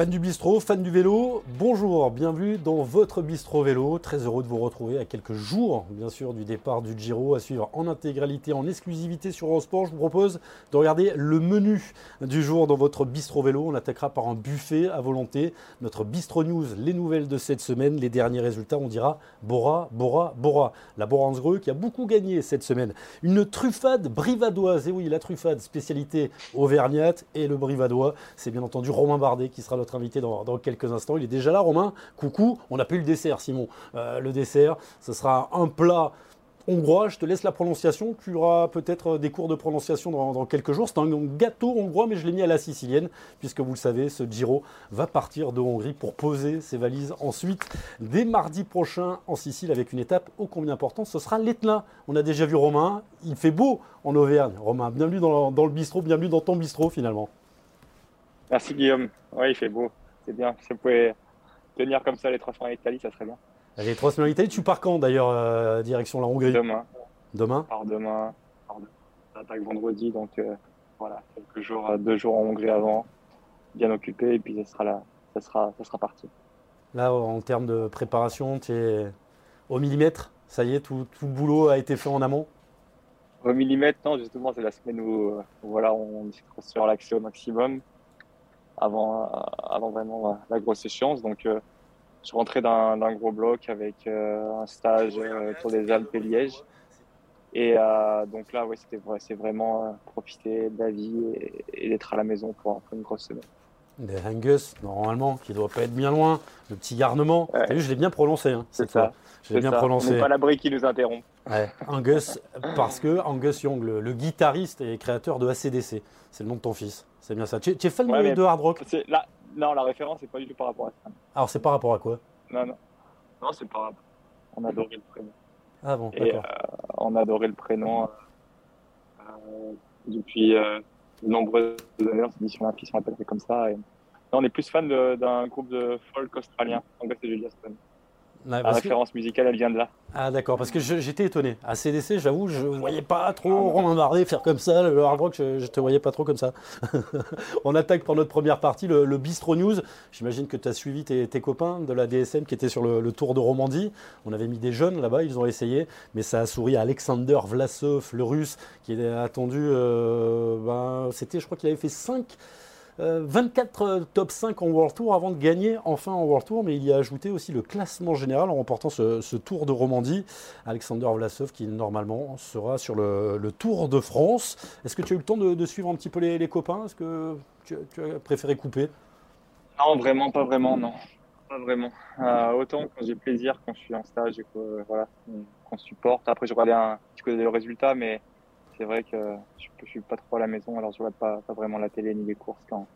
Fan du bistrot, fan du vélo, bonjour, bienvenue dans votre bistrot vélo. Très heureux de vous retrouver à quelques jours, bien sûr, du départ du Giro à suivre en intégralité, en exclusivité sur Eurosport. Je vous propose de regarder le menu du jour dans votre bistrot vélo. On attaquera par un buffet à volonté. Notre bistro news, les nouvelles de cette semaine, les derniers résultats, on dira Bora, Bora, Bora. La Boransgreux qui a beaucoup gagné cette semaine. Une truffade brivadoise, et oui, la truffade, spécialité auvergnate, et le brivadois, c'est bien entendu Romain Bardet qui sera notre invité dans, quelques instants. Il est déjà là, Romain. Coucou. On n'a plus le dessert, Simon. Euh, le dessert, ce sera un plat hongrois. Je te laisse la prononciation. Tu auras peut-être des cours de prononciation dans, quelques jours. C'est un gâteau hongrois, mais je l'ai mis à la sicilienne, puisque vous le savez, ce Giro va partir de Hongrie pour poser ses valises ensuite dès mardi prochain en Sicile avec une étape ô combien importante. Ce sera l'Etna. On a déjà vu Romain. Il fait beau en Auvergne. Romain, bienvenue dans, dans le bistrot, bienvenue dans ton bistrot finalement. Merci Guillaume. Oui, il fait beau. C'est bien. Si vous pouvez tenir comme ça les trois semaines en Italie, ça serait bien. Les trois semaines en Italie, tu pars quand d'ailleurs, euh, direction la Hongrie? Demain. Demain? Alors demain. Attaque vendredi, donc euh, voilà, quelques jours, euh, deux jours en Hongrie avant, bien occupé, et puis ça sera là, ça sera, ça sera parti. Là, en termes de préparation, tu es au millimètre? Ça y est, tout, tout le boulot a été fait en amont? Au millimètre, non, justement, c'est la semaine où, voilà, on est sur l'accès au maximum avant, avant vraiment la grosse échéance. Donc, euh, je suis rentré d'un gros bloc avec euh, un stage euh, autour des Alpes et Liège. Et donc là, ouais, c'était c'est vraiment profiter de la vie et, d'être à la maison pour, une grosse semaine. Des Angus, normalement, qui ne doit pas être bien loin. Le petit garnement. vu, je l'ai bien prononcé. Hein, c'est ça. Je l'ai bien prononcé. On pas l'abri qui nous interrompt. Angus, parce que Angus Young, le, guitariste et créateur de ACDC, c'est le nom de ton fils. C'est bien ça. Tu, es fan de, hard rock? Non, la référence n'est pas du tout par rapport à ça. Alors, c'est par rapport à quoi? Non, non. Non, c'est par rapport. On adorait le prénom. Ah bon, d'accord. Euh, on adorait le prénom euh, depuis euh, de nombreuses années. On s'est dit sur la piste, on comme ça. Et... on est plus fan d'un groupe de folk australien, Angus et Julia Stone la référence musicale, elle vient de là. Ah d'accord, parce que j'étais étonné. À CDC, j'avoue, je ne voyais pas trop Romain Bardet faire comme ça, le hard rock, je, ne te voyais pas trop comme ça. On attaque pour notre première partie le, Bistro News. J'imagine que tu as suivi tes, copains de la DSM qui étaient sur le, Tour de Romandie. On avait mis des jeunes là-bas, ils ont essayé, mais ça a souri à Alexander Vlasov, le russe, qui est attendu, euh, ben, c'était, je crois qu'il avait fait 5 24 euh, top 5 en World Tour avant de gagner enfin en World Tour, mais il y a ajouté aussi le classement général en remportant ce, Tour de Romandie. Alexander Vlasov qui normalement sera sur le, Tour de France. Est-ce que tu as eu le temps de, suivre un petit peu les, copains? Est-ce que tu, as préféré couper? Non, vraiment, pas vraiment, non. Pas vraiment. Euh, autant quand j'ai plaisir, quand je suis en stage et qu'on supporte. Après, je regardais un petit peu le résultat, mais c'est vrai que je, ne suis pas trop à la maison, alors je regarde pas, pas vraiment la télé ni les courses quand,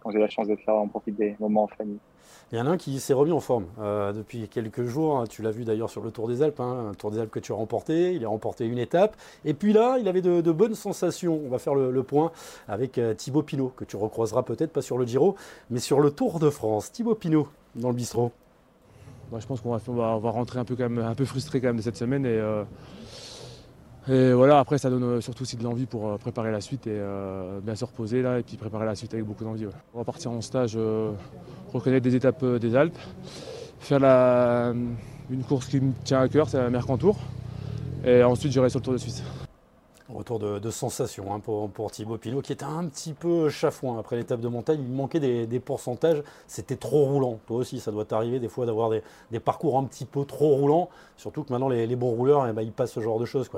quand j'ai la chance de faire, on profite des moments en famille. Il y en a un qui s'est remis en forme euh, depuis quelques jours. Hein. Tu l'as vu d'ailleurs sur le Tour des Alpes, hein, un Tour des Alpes que tu as remporté. Il a remporté une étape. Et puis là, il avait de, bonnes sensations. On va faire le, point avec euh, Thibaut Pinot, que tu recroiseras peut-être pas sur le Giro, mais sur le Tour de France. Thibaut Pinot, dans le bistrot. je pense qu'on va, va, rentrer un peu, quand même, un peu frustré quand même de cette semaine. Et, euh, et voilà, après, ça donne euh, surtout aussi de l'envie pour euh, préparer la suite et euh, bien se reposer là, et puis préparer la suite avec beaucoup d'envie. On va partir en stage, reconnaître des étapes des Alpes, faire une course qui me tient à cœur, c'est la Mercantour, et ensuite j'irai sur le Tour de Suisse. Retour de, sensation hein, pour, Thibaut Pinot qui était un petit peu chafouin après l'étape de montagne. Il manquait des, pourcentages, c'était trop roulant. Toi aussi, ça doit t'arriver des fois d'avoir des, parcours un petit peu trop roulants. Surtout que maintenant, les, bons rouleurs, eh ben, ils passent ce genre de choses.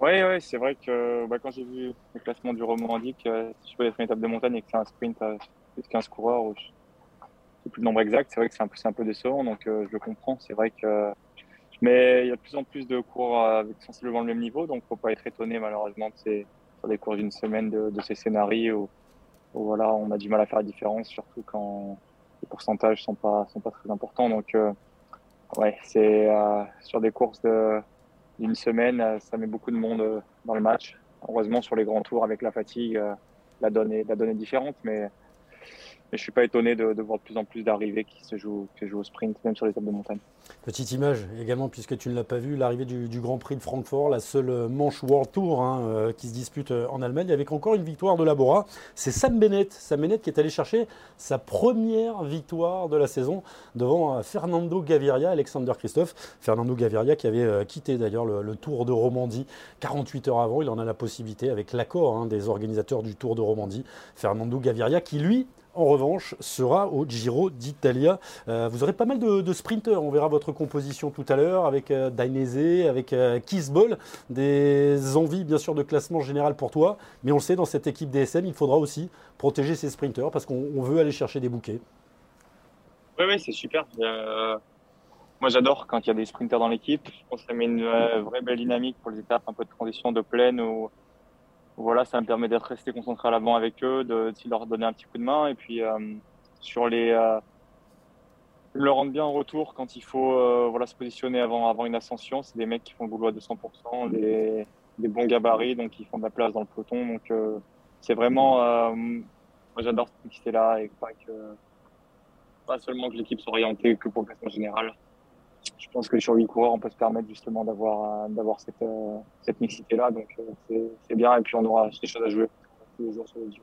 Oui, ouais, c'est vrai que bah, quand j'ai vu le classement du Romandie, que si je peux être une étape de montagne et que c'est un sprint à plus de 15 coureurs, je sais plus le nombre exact, c'est vrai que c'est un, peu, un peu décevant, donc euh, je le comprends. C'est vrai que. Mais il y a de plus en plus de cours avec sensiblement le même niveau, donc faut pas être étonné malheureusement de ces, sur des cours d'une semaine de, ces scénarios où, voilà, on a du mal à faire la différence, surtout quand les pourcentages sont pas, sont pas très importants. Donc, euh, ouais, c'est euh, sur des courses de d'une semaine, euh, ça met beaucoup de monde euh, dans le match. Heureusement, sur les grands tours, avec la fatigue, euh, la donne est, la différente. Mais mais je suis pas étonné de, voir de plus en plus d'arrivées qui se jouent, qui au sprint, même sur les tables de montagne. Petite image également, puisque tu ne l'as pas vu, l'arrivée du, Grand Prix de Francfort, la seule manche World Tour hein, euh, qui se dispute euh, en Allemagne, avec encore une victoire de Labora. C'est Sam Bennett, Sam Bennett qui est allé chercher sa première victoire de la saison devant euh, Fernando Gaviria, Alexander Christophe. Fernando Gaviria qui avait quitté d'ailleurs le, Tour de Romandie 48 heures avant. Il en a la possibilité avec l'accord hein, des organisateurs du Tour de Romandie. Fernando Gaviria qui lui en revanche, sera au Giro d'Italia. Euh, vous aurez pas mal de, sprinteurs. On verra votre composition tout à l'heure avec euh, Dainese, avec euh, Kisbol. Des envies, bien sûr, de classement général pour toi. Mais on le sait, dans cette équipe DSM, il faudra aussi protéger ces sprinteurs parce qu'on veut aller chercher des bouquets. Oui, oui, c'est super. moi, j'adore quand il y a des sprinteurs dans l'équipe. Que ça met une vraie belle dynamique pour les étapes un peu de transition de plaine ou voilà, ça me permet d'être resté concentré à l'avant avec eux, de, leur donner un petit coup de main. Et puis euh, sur les, euh, le rendre bien en retour quand il faut euh, voilà se positionner avant avant une ascension. C'est des mecs qui font le boulot à 200%, des, bons gabarits, donc ils font de la place dans le peloton. Donc c'est vraiment, moi j'adore cette mixité là et pas que pas seulement que l'équipe soit que pour le classement général je pense que sur 8 coureurs, on peut se permettre justement d'avoir euh, d'avoir cette, euh, cette mixité-là. Donc euh, c'est bien. Et puis on aura des choses à jouer tous les jours sur les yeux.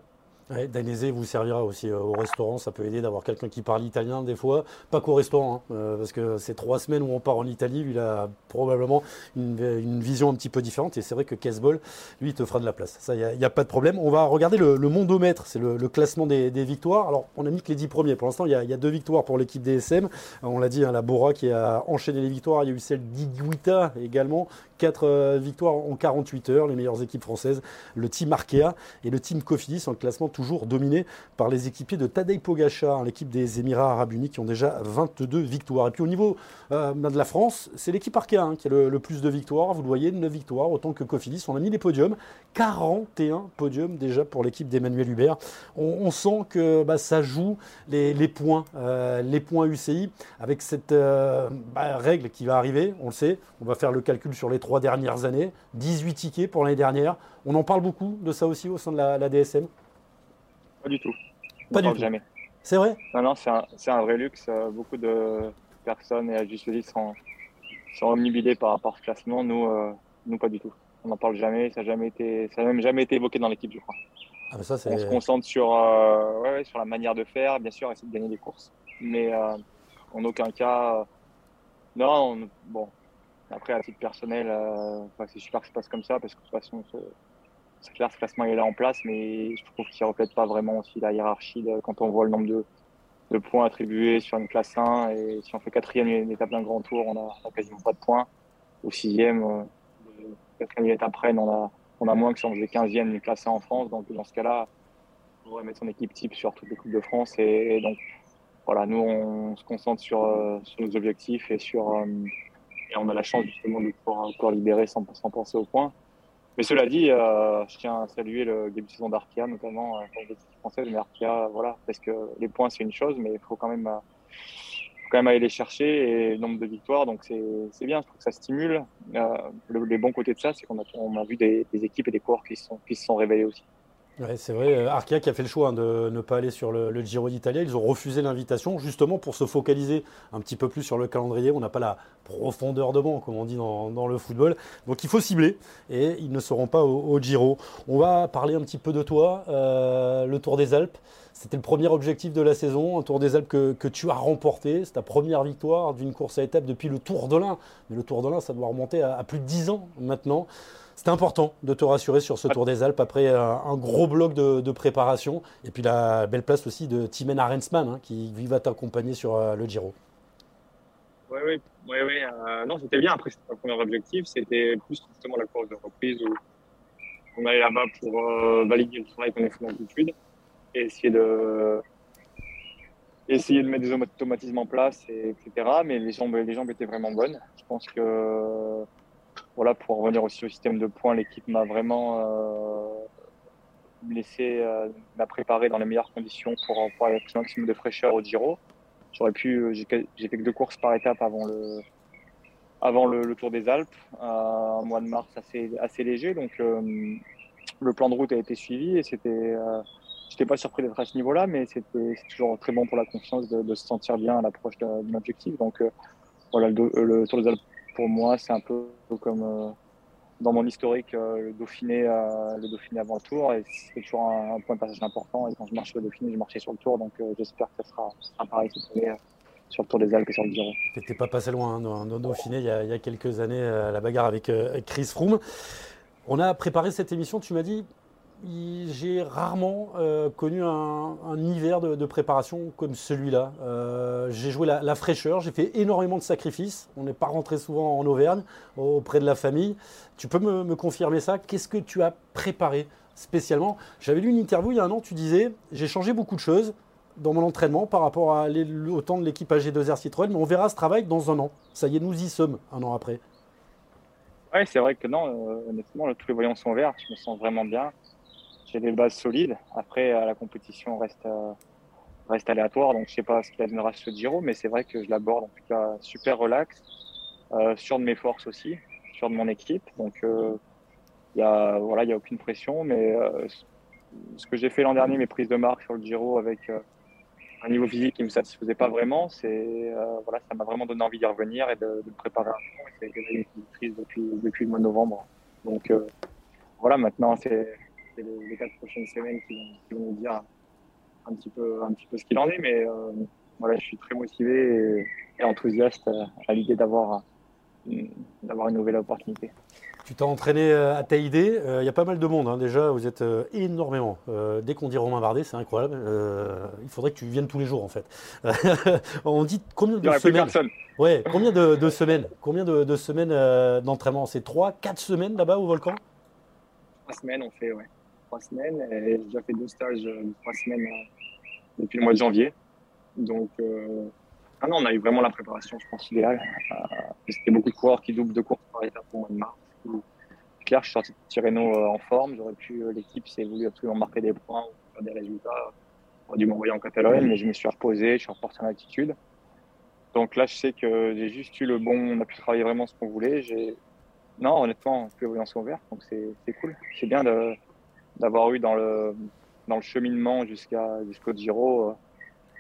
Ouais, vous servira aussi euh, au restaurant. Ça peut aider d'avoir quelqu'un qui parle italien des fois. Pas qu'au restaurant, hein, euh, parce que c'est trois semaines où on part en Italie. Lui, il a probablement une, vision un petit peu différente. Et c'est vrai que Casbol, lui, il te fera de la place. Ça, il n'y a, pas de problème. On va regarder le, mondomètre. C'est le, classement des, victoires. Alors, on a mis que les dix premiers. Pour l'instant, il, y, a deux victoires pour l'équipe DSM. On l'a dit, hein, la Bora qui a enchaîné les victoires. Il y a eu celle d'Iguita également. Quatre euh, victoires en 48 heures. Les meilleures équipes françaises. Le team Arkea et le team Cofidis en classement toujours dominé par les équipiers de Tadej Pogacar, l'équipe des Émirats Arabes Unis qui ont déjà 22 victoires. Et puis au niveau euh, de la France, c'est l'équipe Arkea hein, qui a le, plus de victoires. Vous le voyez, 9 victoires, autant que Cofidis. On a mis les podiums. 41 podiums déjà pour l'équipe d'Emmanuel Hubert. On, sent que bah, ça joue les, points, euh, les points UCI avec cette euh, bah, règle qui va arriver. On le sait, on va faire le calcul sur les trois dernières années. 18 tickets pour l'année dernière. On en parle beaucoup de ça aussi au sein de la DSM. Pas du tout. Pas du tout. Jamais. C'est vrai? Non, non, c'est un, vrai luxe. Euh, beaucoup de personnes, et à juste sont, sont par rapport à ce classement. Nous, euh, nous, pas du tout. On n'en parle jamais. Ça n'a jamais été, ça même jamais été évoqué dans l'équipe, je crois. Ah, on se concentre sur, euh, ouais, sur la manière de faire, bien sûr, essayer de gagner des courses. Mais en aucun cas. non, bon. Après, à titre personnel, c'est super que ça se passe comme ça parce que de toute façon, c'est clair, ce classement est là en place, mais je trouve qu'il ne reflète pas vraiment aussi la hiérarchie quand on voit le nombre de, points attribués sur une classe 1. Et si on fait quatrième une étape d'un grand tour, on n'a quasiment pas de points. Au sixième, euh, quatrième étape après, on a, on a moins que si on faisait quinzième d'une classe 1 en France. Donc dans ce cas-là, on pourrait mettre son équipe type sur toutes les Coupes de France. Et, donc voilà, nous, on se concentre sur, euh, nos objectifs et sur. Euh, et on a la chance justement de pouvoir encore libérer sans penser aux points. Mais cela dit, euh, je tiens à saluer le début de saison d'Arkia, notamment euh, équipes françaises. Mais Arkia, voilà, parce que les points, c'est une chose, mais il faut quand même, euh, quand même aller les chercher et le nombre de victoires. Donc c'est bien, je trouve que ça stimule. Euh, le, les bons côtés de ça, c'est qu'on a, on a vu des, des, équipes et des coureurs qui, sont, qui se sont révélés aussi. Ouais, c'est vrai, euh, Arkea qui a fait le choix hein, de ne pas aller sur le, Giro d'Italie. Ils ont refusé l'invitation justement pour se focaliser un petit peu plus sur le calendrier. On n'a pas la profondeur de banc, comme on dit dans, le football. Donc il faut cibler et ils ne seront pas au, Giro. On va parler un petit peu de toi, euh, le Tour des Alpes. C'était le premier objectif de la saison, un Tour des Alpes que, tu as remporté. C'est ta première victoire d'une course à étapes depuis le Tour de l'Ain. Mais le Tour de l'Ain, ça doit remonter à, à plus de 10 ans maintenant. C'était important de te rassurer sur ce Tour des Alpes après un, gros bloc de, préparation. Et puis la belle place aussi de Timen Arensman hein, qui va t'accompagner sur euh, le Giro. Oui, oui, oui, oui. Euh, non, c'était bien. Après, c'était pas le premier objectif. C'était plus justement la course de reprise où on allait là-bas pour euh, valider le travail qu'on a fait d'altitude et essayer de essayer de mettre des automatismes en place, etc. Mais les jambes, les jambes étaient vraiment bonnes. Je pense que voilà, pour revenir aussi au système de points, l'équipe m'a vraiment euh, laissé euh, m'a préparé dans les meilleures conditions pour, avoir le maximum de fraîcheur au Giro. J'aurais pu, euh, j'ai fait que deux courses par étape avant le avant le, Tour des Alpes, un mois de mars assez assez léger, donc le plan de route a été suivi et c'était n'étais pas surpris d'être à ce niveau-là, mais c'était toujours très bon pour la confiance de, se sentir bien à l'approche d'un objectif. Donc voilà, le, Tour des Alpes pour moi, c'est un peu comme dans mon historique le Dauphiné, le Dauphiné avant le Tour, et c'est toujours un, point de passage important. Et quand je marche sur le Dauphiné, je marchais sur le Tour, donc j'espère que ça sera, ça pareil cette année sur le Tour des Alpes et sur le Giro. Tu n'étais pas passé loin hein, dans, Dauphiné il y, a, il y, a, quelques années, à la bagarre avec Chris Froome. On a préparé cette émission, tu m'as dit, j'ai rarement euh, connu un, hiver de, préparation comme celui-là. Euh, j'ai joué la, fraîcheur, j'ai fait énormément de sacrifices. On n'est pas rentré souvent en Auvergne auprès de la famille. Tu peux me, confirmer ça? Qu'est-ce que tu as préparé spécialement? J'avais lu une interview il y a un an, tu disais j'ai changé beaucoup de choses dans mon entraînement par rapport au temps de l'équipe AG2R Citroën, mais on verra ce travail dans un an. Ça y est, nous y sommes un an après. Oui, c'est vrai que non, euh, honnêtement, tous les voyants sont verts. Je me sens vraiment bien. Des bases solides. Après, la compétition reste, euh, reste aléatoire, donc je ne sais pas ce qu'il sur le Giro, mais c'est vrai que je l'aborde en tout cas super relax, euh, sûr de mes forces aussi, sûr de mon équipe. Donc, il n'y a, voilà, a aucune pression, mais ce que j'ai fait l'an dernier, mes prises de marque sur le Giro avec un niveau physique qui me satisfaisait pas vraiment, c'est euh, voilà, ça m'a vraiment donné envie d'y revenir et de, me préparer un peu. C'est une prise depuis, depuis le mois de novembre. Donc euh, voilà, maintenant c'est les, quatre prochaines semaines qui vont, nous dire un petit peu, un petit peu ce qu'il en est, mais euh, voilà, je suis très motivé et, et enthousiaste à l'idée d'avoir d'avoir une nouvelle opportunité. Tu t'es entraîné euh, à ta idée. Il y a pas mal de monde hein, déjà. Vous êtes euh, énormément. Euh, dès qu'on dit Romain Bardet, c'est incroyable. il faudrait que tu viennes tous les jours en fait. On dit combien de semaines Ouais, combien de, semaines Combien de, semaines d'entraînement? C'est trois, quatre semaines là-bas au volcan? Trois semaines, on fait, ouais. Trois semaines. J'ai déjà fait deux stages de trois semaines depuis le mois de janvier. Donc, ah non, on a eu vraiment la préparation, je pense, idéale. C'était beaucoup de coureurs qui doublent de course par étape au mois de mars clair, je suis sorti de Tirreno euh, en forme. J'aurais pu, euh, l'équipe s'est voulu absolument marquer des points ou faire des résultats. On dû m'envoyer en Catalogne, mais je me suis reposé, je suis reporté en altitude. Donc là, je sais que j'ai juste eu le bon, on a pu travailler vraiment ce qu'on voulait. J'ai, non, honnêtement, plus voyants sont ouverts, donc c'est cool. C'est bien d'avoir eu dans le, dans le cheminement jusqu'à jusqu'au Giro euh,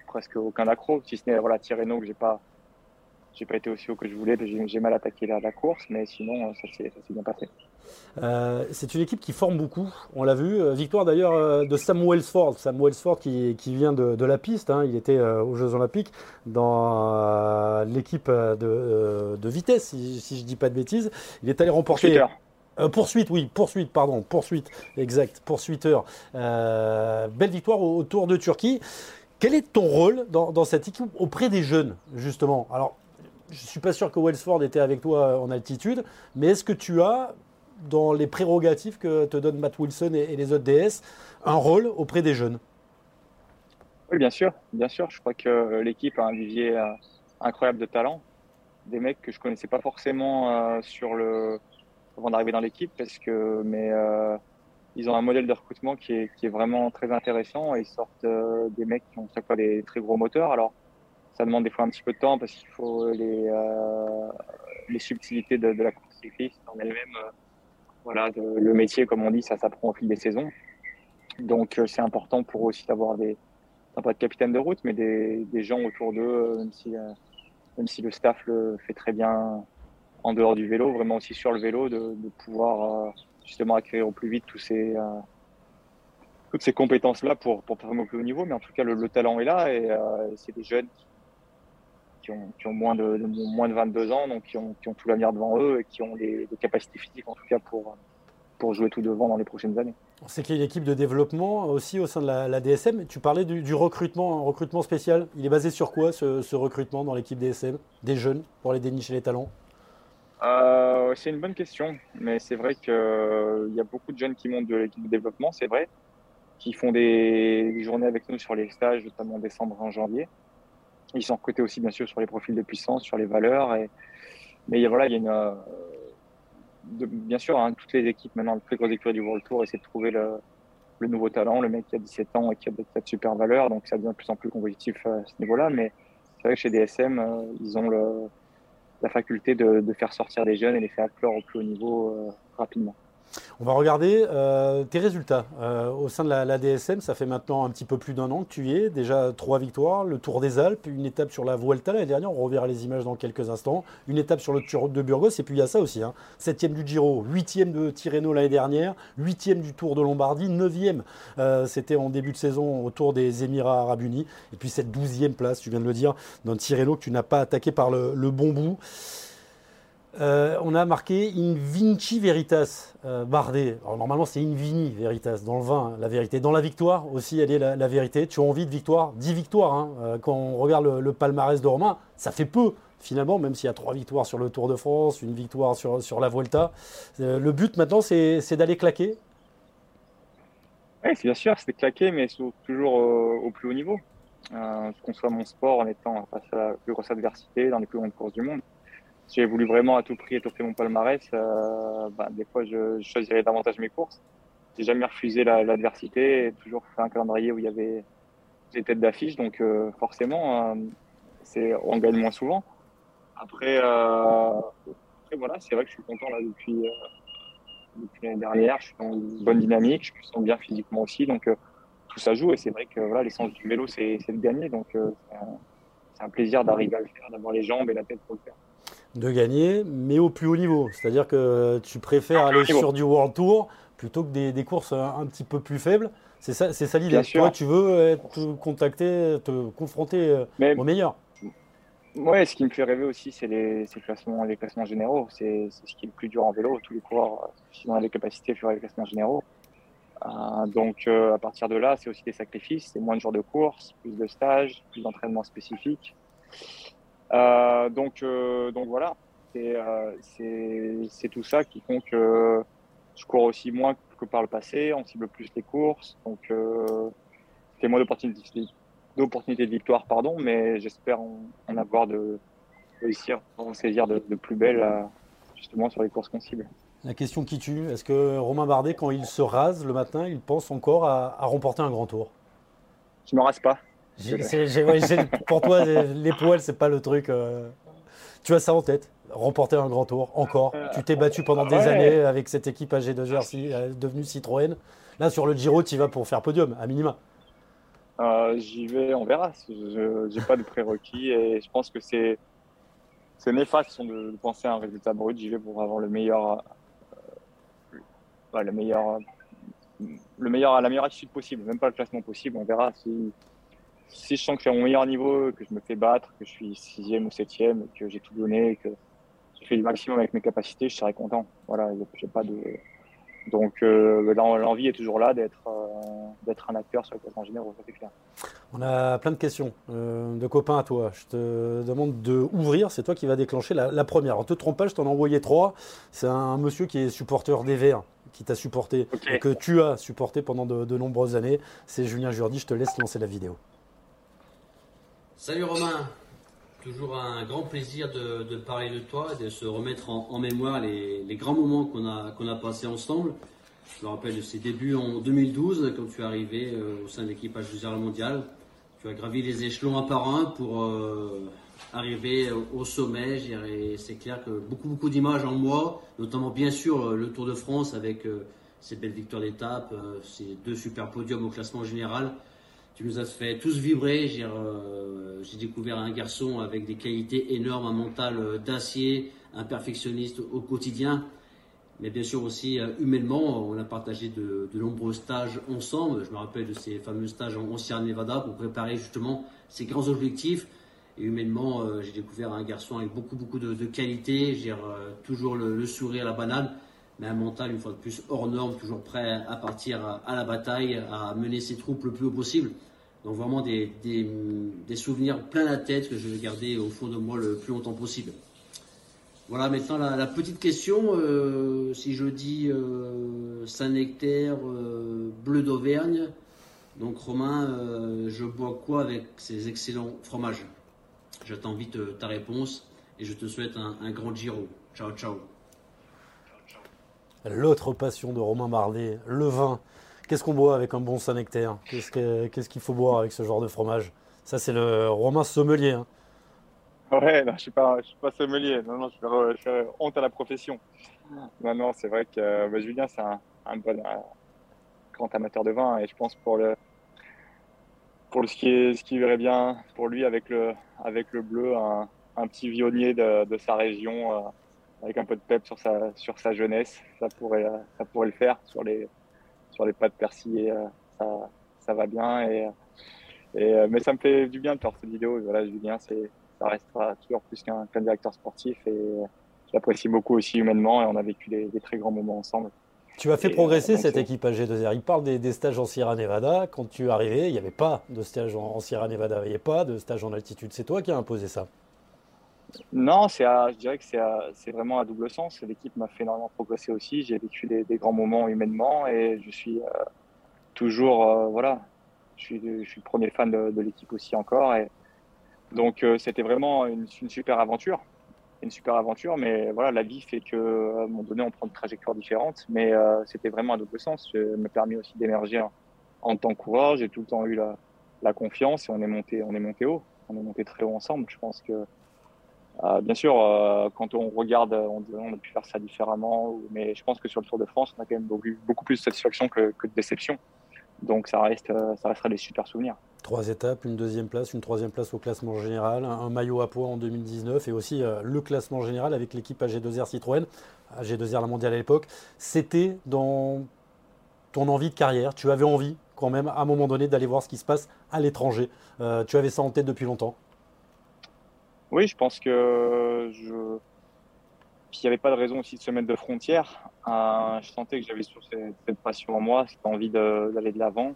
presque aucun accro, si ce n'est voilà Tirreno que j'ai pas j'ai pas été aussi haut que je voulais, j'ai mal attaqué la, la, course, mais sinon ça s'est bien passé. Euh, c'est une équipe qui forme beaucoup, on l'a vu. Euh, victoire d'ailleurs euh, de Sam Wellsford, Sam Wellsford qui, qui vient de, de, la piste, hein. il était aux Jeux Olympiques dans l'équipe de, de, vitesse, si, si, je dis pas de bêtises. Il est allé remporter. Poursuite, oui, poursuite, pardon, poursuite, exact, poursuiteur. belle victoire au, Tour de Turquie. Quel est ton rôle dans, cette équipe auprès des jeunes, justement? Alors, je ne suis pas sûr que Wellsford était avec toi en altitude, mais est-ce que tu as, dans les prérogatives que te donnent Matt Wilson et, les autres DS, un rôle auprès des jeunes? Oui, bien sûr, bien sûr. Je crois que l'équipe a un vivier euh, incroyable de talent, des mecs que je connaissais pas forcément euh, sur le avant d'arriver dans l'équipe, parce que mais euh, ils ont un modèle de recrutement qui est, qui est vraiment très intéressant ils sortent des mecs qui ont chaque fois des très gros moteurs. Alors ça demande des fois un petit peu de temps parce qu'il faut les, euh, les subtilités de, la course cycliste en elle-même. Euh, voilà, le métier, comme on dit, ça s'apprend au fil des saisons. Donc, euh, c'est important pour aussi d'avoir des, pas de capitaine de route, mais des, des gens autour d'eux, même si, même si le staff le fait très bien en dehors du vélo, vraiment aussi sur le vélo, de, pouvoir justement acquérir au plus vite tous ces, toutes ces compétences-là pour, pour performer au plus haut niveau. Mais en tout cas, le, le talent est là et c'est des jeunes qui ont, moins, de, moins de 22 ans, donc qui ont, tout l'avenir devant eux et qui ont des, capacités physiques en tout cas pour, pour jouer tout devant dans les prochaines années. On sait qu'il y a une équipe de développement aussi au sein de la, DSM. Tu parlais du, recrutement, un recrutement spécial. Il est basé sur quoi ce, recrutement dans l'équipe DSM Des jeunes pour les dénicher les talents? Euh, C'est une bonne question, mais c'est vrai qu'il euh, y a beaucoup de jeunes qui montent de l'équipe de développement, c'est vrai, qui font des, journées avec nous sur les stages, notamment en décembre en janvier. Ils sont recrutés aussi, bien sûr, sur les profils de puissance, sur les valeurs. Mais voilà, il y a une. Euh, bien sûr, hein, toutes les équipes, maintenant, les très grosses écuries du World Tour, essaient de trouver le, le, nouveau talent, le mec qui a 17 ans et qui a peut-être super valeur. Donc, ça devient de plus en plus compétitif à ce niveau-là. Mais c'est vrai que chez DSM, ils ont le, la faculté de, de, faire sortir des jeunes et les faire clore au plus haut niveau rapidement. On va regarder euh, tes résultats euh, au sein de la, DSM. Ça fait maintenant un petit peu plus d'un an que tu y es. Déjà trois victoires, le Tour des Alpes, une étape sur la Vuelta l'année dernière. On reverra les images dans quelques instants. Une étape sur le Tour de Burgos. Et puis il y a ça aussi. Hein. Septième du Giro, huitième de Tirreno l'année dernière, huitième du Tour de Lombardie, neuvième. Euh, c'était en début de saison au Tour des Émirats Arabes Unis. Et puis cette douzième place, tu viens de le dire, d'un Tirreno que tu n'as pas attaqué par le bon bout. Euh, on a marqué In Vinci Veritas, euh, Bardet. Normalement c'est In Vini Veritas, dans le vin, la vérité. Dans la victoire aussi, elle est la, vérité. Tu as envie de victoire 10 victoires. Hein. Euh, quand on regarde le, palmarès de Romain, ça fait peu finalement, même s'il y a trois victoires sur le Tour de France, une victoire sur, la Vuelta. le but maintenant c'est d'aller claquer. Oui, bien sûr, c'est claquer, mais toujours au plus haut niveau. je conçois mon sport en étant face à la plus grosse adversité dans les plus grandes courses du monde si j'ai voulu vraiment à tout prix étoffer mon palmarès, euh, bah, des fois je, choisirais davantage mes courses. J'ai jamais refusé l'adversité, toujours fait un calendrier où il y avait des têtes d'affiche, donc euh, forcément, euh, on gagne moins souvent. Après, voilà, c'est vrai que je suis content là depuis, depuis l'année dernière. Je suis dans une bonne dynamique, je me sens bien physiquement aussi, donc tout ça joue. Et c'est vrai que voilà, l'essence du vélo, c'est de gagner, donc c'est un plaisir d'arriver à le faire, d'avoir les jambes et la tête pour le faire de gagner, mais au plus haut niveau. C'est-à-dire que tu préfères aller sur du World Tour plutôt que des, courses un, petit peu plus faibles. C'est ça, c'est ça l'idée. Toi, tu veux être contacté, te confronter euh, au meilleur. Ouais, ce qui me fait rêver aussi, c'est les, classements, les classements généraux. C'est, ce qui est le plus dur en vélo. Tous les coureurs, si on a les capacités, faire les classements généraux. Euh, donc, euh, à partir de là, c'est aussi des sacrifices. C'est moins de jours de course, plus de stages, plus d'entraînement spécifique. Euh, donc, euh, donc voilà, euh, c'est tout ça qui font que je cours aussi moins que par le passé, on cible plus les courses, donc c'est moins d'opportunités d'opportunités de victoire, pardon, mais j'espère en, avoir de réussir, en saisir de, plus belles justement sur les courses qu'on cible. La question qui tue, est-ce que Romain Bardet, quand il se rase le matin, il pense encore à, à remporter un grand tour? Je ne me rase pas pour toi, les poils, c'est pas le truc. Euh. Tu as ça en tête remporter un grand tour, encore. Tu t'es battu pendant des années avec cette équipe AG2R euh, devenue Citroën. Là, sur le Giro, tu y vas pour faire podium, à minima. Euh, j'y vais, on verra. Je n'ai pas de prérequis et je pense que c'est c'est néfaste de, penser à un résultat brut. J'y vais pour avoir le meilleur, le meilleur, le meilleur, la meilleure attitude possible, même pas le classement possible. On verra si si je sens que je suis à mon meilleur niveau, que je me fais battre, que je suis sixième ou septième, que j'ai tout donné, que je fais du maximum avec mes capacités, je serai content. Voilà, j'ai pas de. Donc euh, l'envie est toujours là d'être euh, d'être un acteur sur le classement général, ça c'est clair. On a plein de questions euh, de copains à toi. Je te demande de ouvrir, c'est toi qui vas déclencher la, première. Alors, te trompe pas, je t'en ai envoyé trois. C'est un monsieur qui est supporter des Verts qui t'a supporté, que tu as supporté pendant de, de nombreuses années. C'est Julien Jourdi, je te laisse lancer la vidéo. Salut Romain, toujours un grand plaisir de, parler de toi et de se remettre en, mémoire les, grands moments qu'on a, a passés ensemble. Je me rappelle de ses débuts en 2012 quand tu es arrivé euh, au sein de l'équipage du mondial. Tu as gravi les échelons un par un pour euh, arriver au, sommet. C'est clair que beaucoup, beaucoup d'images en moi, notamment bien sûr le Tour de France avec euh, ses belles victoires d'étape, ses deux super podiums au classement général tu nous as fait tous vibrer. Euh, j'ai découvert un garçon avec des qualités énormes, un mental euh, d'acier, un perfectionniste au quotidien. Mais bien sûr aussi euh, humainement, on a partagé de, nombreux stages ensemble. Je me rappelle de ces fameux stages en, Sierra Nevada pour préparer justement ces grands objectifs. Et humainement, j'ai découvert un garçon avec beaucoup, beaucoup de, qualités. J'ai toujours le, sourire, la banane, mais un mental, une fois de plus, hors norme, toujours prêt à partir à, la bataille, à mener ses troupes le plus haut possible. Donc vraiment des, des, souvenirs plein la tête que je vais garder au fond de moi le plus longtemps possible. Voilà maintenant la, petite question. Euh, si je dis euh, Saint-Nectaire, euh, bleu d'Auvergne, donc Romain, je bois quoi avec ces excellents fromages? J'attends vite ta réponse et je te souhaite un, un grand Giro. Ciao, ciao. L'autre passion de Romain Marley, le vin. Qu'est-ce qu'on boit avec un bon Saint-Nectaire Qu'est-ce qu'il faut boire avec ce genre de fromage Ça, c'est le Romain sommelier. Hein. Ouais, non, je suis pas, je suis pas sommelier. Non, non, je fais, honte à la profession. Non, non, c'est vrai que bah, Julien, c'est un, un, bon, grand amateur de vin et je pense pour le, pour ce qui ce qui bien pour lui avec le, avec le bleu, un, un petit vionnier de, de sa région euh, avec un peu de pep sur sa, sur sa jeunesse, ça pourrait, ça pourrait le faire sur les, sur les pâtes persillées, euh, ça, ça va bien et, et, euh, mais ça me fait du bien de faire cette vidéo. Voilà, Julien, c'est ça restera toujours plus qu'un directeur sportif et j'apprécie beaucoup aussi humainement et on a vécu des, très grands moments ensemble. Tu as fait progresser euh, cette équipe AG2R. Il parle des, stages en Sierra Nevada. Quand tu es arrivé, il n'y avait pas de stage en, Sierra Nevada, il n'y avait pas de stage en altitude. C'est toi qui as imposé ça Non, je dirais que c'est vraiment à double sens. L'équipe m'a fait énormément progresser aussi. J'ai vécu des, grands moments humainement et je suis euh, toujours, euh, voilà, je suis, le premier fan de, l'équipe aussi encore. Donc euh, c'était vraiment une, super aventure, une super aventure. Mais voilà, la vie fait que à un moment donné on prend une trajectoire différente. Mais c'était vraiment à double sens. Ça m'a permis aussi d'émerger en, tant que coureur. J'ai tout le temps eu la, la, confiance et on est monté, on est monté haut. On est monté très haut ensemble. Je pense que euh, bien sûr, quand on regarde, on, a pu faire ça différemment, mais je pense que sur le Tour de France, on a quand même beaucoup, beaucoup plus de satisfaction que, de déception. Donc ça reste, ça restera des super souvenirs. Trois étapes, une deuxième place, une troisième place au classement général, un maillot à poids en 2019 et aussi euh, le classement général avec l'équipe AG2R Citroën, AG2R la mondiale à l'époque. C'était dans ton envie de carrière, tu avais envie quand même à un moment donné d'aller voir ce qui se passe à l'étranger. Euh, tu avais ça en tête depuis longtemps Oui, je pense que je... il n'y avait pas de raison aussi de se mettre de frontières. Euh, je sentais que j'avais cette, passion en moi, cette envie d'aller de l'avant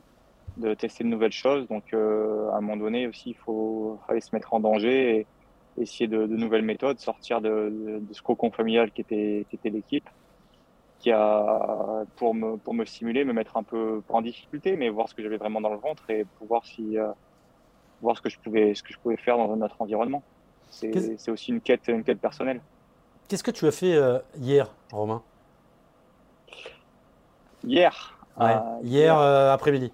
de tester de nouvelles choses. Donc, euh, à un moment donné aussi, il faut fallait se mettre en danger et essayer de, nouvelles méthodes, sortir de, ce cocon familial qui était, qui était l'équipe, qui a pour me pour me stimuler, me mettre un peu en difficulté, mais voir ce que j'avais vraiment dans le ventre et pouvoir si euh, voir ce que je pouvais ce que je pouvais faire dans un autre environnement. C'est aussi une quête une quête personnelle. Qu'est-ce que tu as fait euh, hier, Romain? Hier? Ouais, hier, hier après-midi.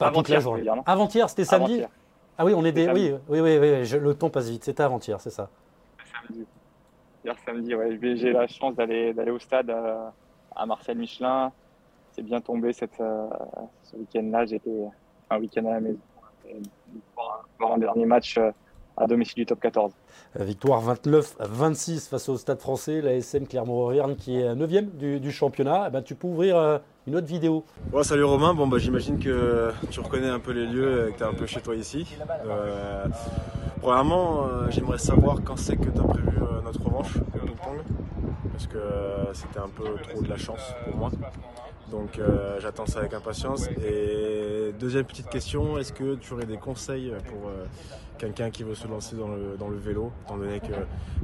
Avant-hier, Avant-hier, c'était samedi? Ah oui, on est des. Oui, oui, oui, le temps passe vite. C'était avant-hier, c'est ça. Samedi. Hier samedi, ouais. J'ai la chance d'aller d'aller au stade euh, à Marcel Michelin. C'est bien tombé cette, euh, ce week-end-là. J'étais un week-end à la maison pour voir un dernier match euh, à domicile du top 14. Victoire 29-26 face au Stade français, la SM Clermont-Auvergne qui est 9e du, du championnat. Eh ben, tu peux ouvrir une autre vidéo. salut Romain, bon, bah, j'imagine que tu reconnais un peu les lieux, que tu es un peu chez toi ici. Euh, premièrement, euh, j'aimerais savoir quand c'est que tu as prévu euh, notre revanche au parce que c'était un peu trop de la chance pour moi. Donc j'attends ça avec impatience. Et deuxième petite question, est-ce que tu aurais des conseils pour quelqu'un qui veut se lancer dans le, dans le vélo, étant donné que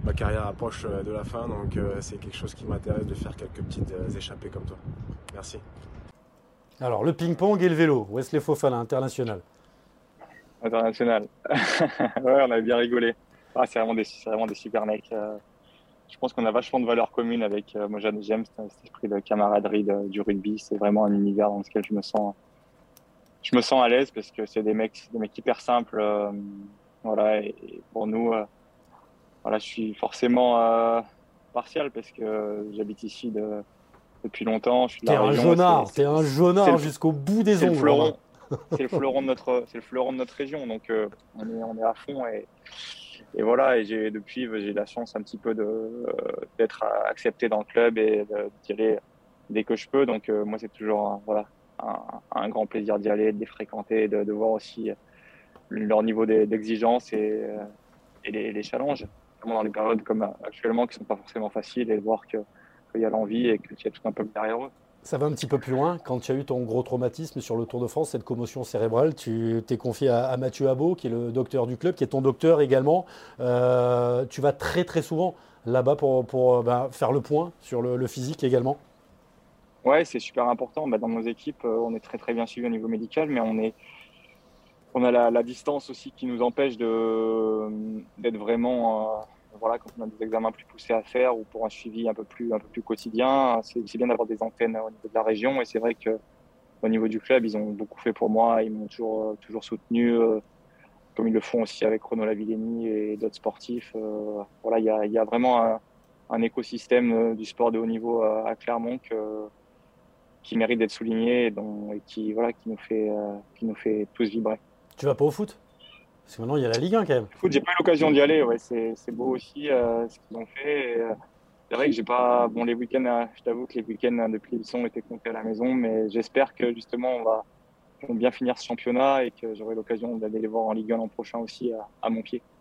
ma carrière approche de la fin, donc c'est quelque chose qui m'intéresse de faire quelques petites échappées comme toi. Merci. Alors, le ping-pong et le vélo. Wesley Fofana, international. International. ouais, on avait bien rigolé. Ah, c'est vraiment, vraiment, des super mecs. Euh, je pense qu'on a vachement de valeurs communes avec euh, moi, j'aime cet esprit de camaraderie du rugby. C'est vraiment un univers dans lequel je me sens, je me sens à l'aise parce que c'est des mecs, des mecs hyper simples. Euh, voilà, et, pour nous, voilà, je suis forcément partial parce que j'habite ici de, depuis longtemps. T'es un jaunard, t'es un jaunard jusqu'au bout des ongles. C'est le fleuron de notre, c'est le fleuron de notre région, donc euh, on est, on est à fond et, et voilà. Et j'ai depuis, j'ai la chance un petit peu de euh, d'être accepté dans le club et d'y aller dès que je peux. Donc euh, moi, c'est toujours un, voilà un, grand plaisir d'y aller, de les fréquenter, de, de voir aussi leur niveau d'exigence et, les, challenges, dans les périodes comme actuellement qui sont pas forcément faciles et de voir que qu'il y a l'envie et que tu as tout un peu derrière eux. Ça va un petit peu plus loin. Quand tu as eu ton gros traumatisme sur le Tour de France, cette commotion cérébrale, tu t'es confié à, Mathieu Abot, qui est le docteur du club, qui est ton docteur également. Euh, tu vas très très souvent là-bas pour, pour bah, faire le point sur le, physique également. Ouais, c'est super important. Bah, dans nos équipes, euh, on est très très bien suivi au niveau médical, mais on est on a la, distance aussi qui nous empêche d'être vraiment euh, voilà, quand on a des examens plus poussés à faire ou pour un suivi un peu plus, un peu plus quotidien, c'est bien d'avoir des antennes au niveau de la région. Et c'est vrai que au niveau du club, ils ont beaucoup fait pour moi. Ils m'ont toujours, toujours soutenu. Euh, comme ils le font aussi avec Renaud Lavillenie et d'autres sportifs. voilà, il y a, y a, vraiment un, écosystème du sport de haut niveau à, Clermont qui mérite d'être souligné et qui, voilà, qui, nous fait, qui nous fait tous vibrer. Tu vas pas au foot? Parce que maintenant, il y a la Ligue 1 quand même. Foot, j'ai pas eu l'occasion d'y aller. Ouais, c'est beau aussi euh, ce qu'ils ont fait. Euh, c'est vrai que j'ai pas. Bon, les week-ends, euh, je t'avoue que les week-ends depuis le son étaient comptés à la maison, mais j'espère que justement, on va, on bien finir ce championnat et que j'aurai l'occasion d'aller les voir en Ligue 1 l'an prochain aussi à, à mon pied. Euh,